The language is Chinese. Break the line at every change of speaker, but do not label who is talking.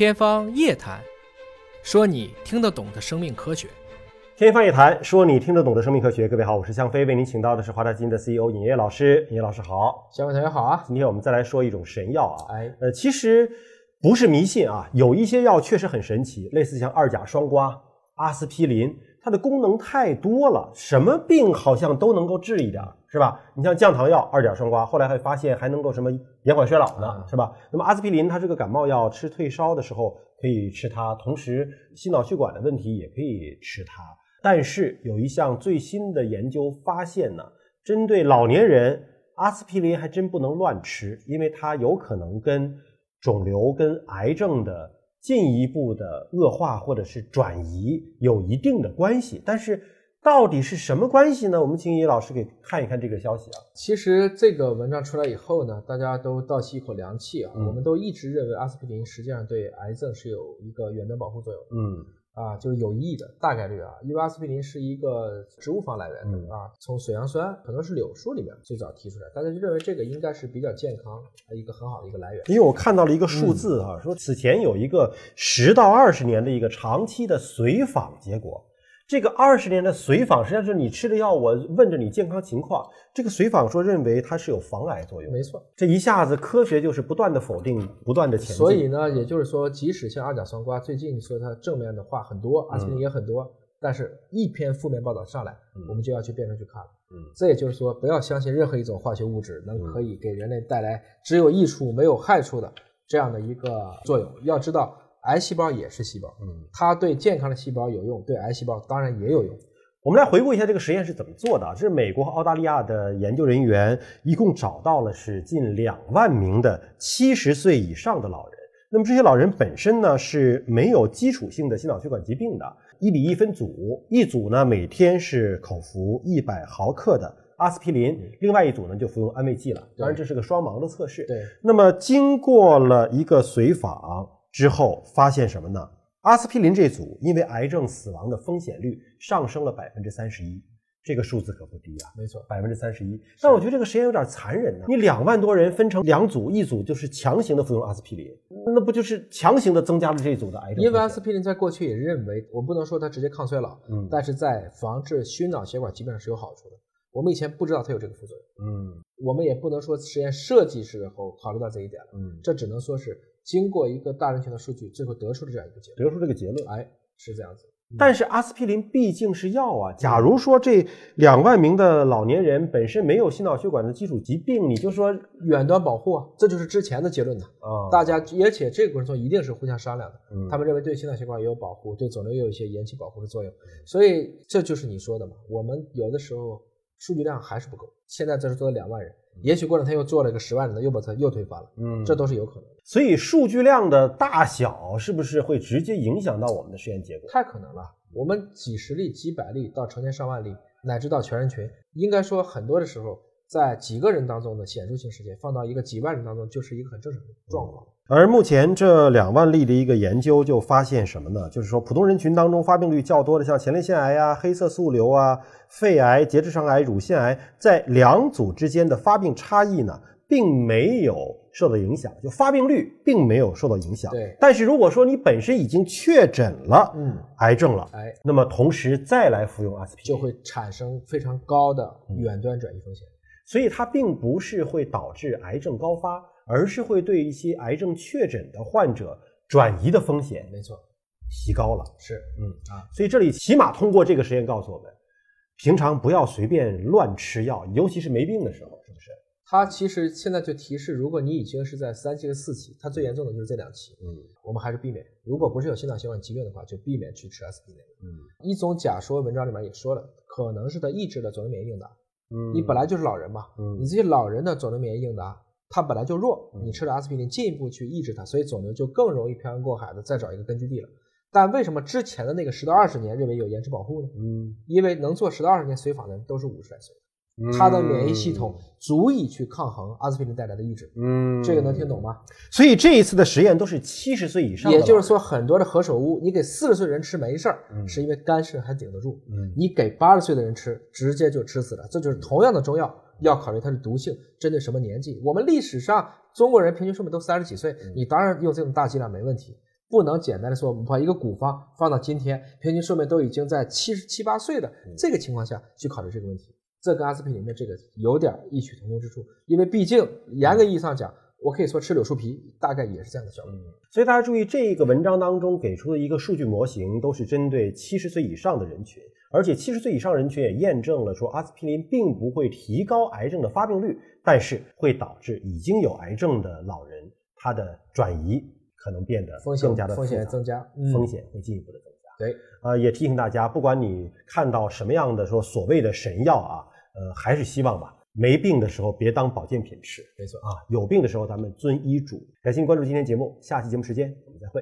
天方夜谭，说你听得懂的生命科学。
天方夜谭，说你听得懂的生命科学。各位好，我是向飞，为您请到的是华大基因的 CEO 尹烨老师。尹烨老师好，
向飞同学好啊。
今天我们再来说一种神药啊，
哎，
呃，其实不是迷信啊，有一些药确实很神奇，类似像二甲双胍、阿司匹林，它的功能太多了，什么病好像都能够治一点儿，是吧？你像降糖药二甲双胍，后来还发现还能够什么延缓衰老呢，是吧？那么阿司匹林它是个感冒药，吃退烧的时候可以吃它，同时心脑血管的问题也可以吃它。但是有一项最新的研究发现呢，针对老年人，阿司匹林还真不能乱吃，因为它有可能跟肿瘤、跟癌症的进一步的恶化或者是转移有一定的关系。但是到底是什么关系呢？我们请尹老师给看一看这个消息啊。
其实这个文章出来以后呢，大家都倒吸一口凉气啊。
嗯
我们都一直认为阿司匹林实际上对癌症是有一个远端保护作用的
嗯
啊，就是有益的，大概率啊，因为阿司匹林是一个植物方来源的、
嗯
啊，从水杨酸可能是柳树里面最早提出来，大家就认为这个应该是比较健康的一个很好的一个来源。
因为我看到了一个数字啊，说此前有一个十到二十年的一个长期的随访结果。这个二十年的随访，实际上就是你吃的药，我问着你健康情况。这个随访说认为它是有防癌作用，
没错，
这一下子科学就是不断的否定，不断的前进。
所以呢，也就是说，即使像二甲双胍，最近说它正面的话很多，阿司匹林也很多，但是一篇负面报道上来，
嗯
我们就要去变成去看了。
嗯
这也就是说，不要相信任何一种化学物质能可以给人类带来只有益处没有害处的这样的一个作用。要知道，癌细胞也是细胞，
嗯，
它对健康的细胞有用，对癌细胞当然也有用。
我们来回顾一下这个实验是怎么做的啊。这是美国和澳大利亚的研究人员一共找到了是近两万名的七十岁以上的老人。那么这些老人本身呢是没有基础性的心脑血管疾病的，一比一分组，一组呢每天是口服一百毫克的阿司匹林，另外一组呢就服用安慰剂了。当然这是个双盲的测试。
对，
那么经过了一个随访之后，发现什么呢？阿司匹林这组因为癌症死亡的风险率上升了百分之三十一，这个数字可不低啊，
没错，
百分之三十一。但我觉得这个实验有点残忍呢、你两万多人分成两组，一组就是强行的服用阿司匹林，那不就是强行的增加了这一组的癌症？
因为阿司匹林在过去也认为，我不能说它直接抗衰老，
嗯
但是在防治心脑血管疾病上是有好处的。我们以前不知道它有这个副作用。
嗯
我们也不能说实验设计时候考虑到这一点了，
嗯，
这只能说是经过一个大人群的数据，最后得出的这样一个结论。
得出这个结论。
哎，是这样子。
但是阿司匹林毕竟是药啊。假如说这两万名的老年人本身没有心脑血管的基础疾病，你就说
远端保护啊，这就是之前的结论呢。
啊，
大家，而且这个过程中一定是互相商量的。
嗯
他们认为对心脑血管也有保护，对肿瘤也有一些延期保护的作用。所以这就是你说的嘛，我们有的时候数据量还是不够。现在这是做了两万人，也许过两天又做了一个十万人的，又把它又推翻了，
嗯
这都是有可能的。
所以数据量的大小是不是会直接影响到我们的实验结果？
太可能了。我们几十例、几百例到成千上万例，乃至到全人群，应该说很多的时候，在几个人当中的显著性事件，放到一个几万人当中，就是一个很正常的状况。
而目前这两万例的一个研究就发现什么呢？就是说，普通人群当中发病率较多的，像前列腺癌啊、黑色素瘤啊、肺癌、结直肠癌、乳腺癌，在两组之间的发病差异呢，并没有受到影响，就发病率并没有受到影响。
对
但是如果说你本身已经确诊了
嗯，
癌症了，
哎，
那么同时再来服用阿司匹林，
就会产生非常高的远端转移风险。
所以它并不是会导致癌症高发，而是会对一些癌症确诊的患者转移的风险
没错，
提高了。
是
嗯
啊，
所以这里起码通过这个实验告诉我们，平常不要随便乱吃药，尤其是没病的时候，是不是？
它其实现在就提示，如果你已经是在三期和四期，它最严重的就是这两期，
嗯
我们还是避免。如果不是有心脑血管疾病的话，就避免去吃阿司匹林。
嗯
一种假说文章里面也说了，可能是它抑制了肿瘤免疫应答。
嗯。
你本来就是老人嘛，
嗯。
你这些老人的肿瘤免疫应答，它本来就弱，
嗯。
你吃了阿司匹林进一步去抑制它，所以肿瘤就更容易漂洋过海的再找一个根据地了。但为什么之前的那个十到二十年认为有延迟保护呢？
嗯，
因为能做十到二十年随访的人都是五十来岁，
嗯
他的免疫系统足以去抗衡阿司匹林带来的抑制。
嗯，
这个能听懂吗？
所以这一次的实验都是七十岁以上
也就是说，很多的何首乌，你给四十岁人吃没事儿，
嗯
是因为肝肾还顶得住。
嗯
你给八十岁的人吃，直接就吃死了。这就是同样的中药，要考虑它的毒性，针对什么年纪。我们历史上中国人平均寿命都三十几岁，你当然用这种大剂量没问题。不能简单的说我们把一个古方放到今天，平均寿命都已经在七十七八岁的这个情况下去考虑这个问题，这跟阿司匹林的这个有点异曲同工之处，因为毕竟严格意义上讲，我可以说吃柳树皮大概也是这样的效果。
所以大家注意，这个文章当中给出的一个数据模型，都是针对七十岁以上的人群，而且七十岁以上人群也验证了说，阿司匹林并不会提高癌症的发病率，但是会导致已经有癌症的老人他的转移可能变得
风险
更加的
风险增加，嗯
风险会进一步的增加。
对，
呃，也提醒大家，不管你看到什么样的说所谓的神药啊，呃，还是希望吧，没病的时候别当保健品吃
没错。
啊，有病的时候咱们遵医嘱。感谢您关注今天节目，下期节目时间我们再会。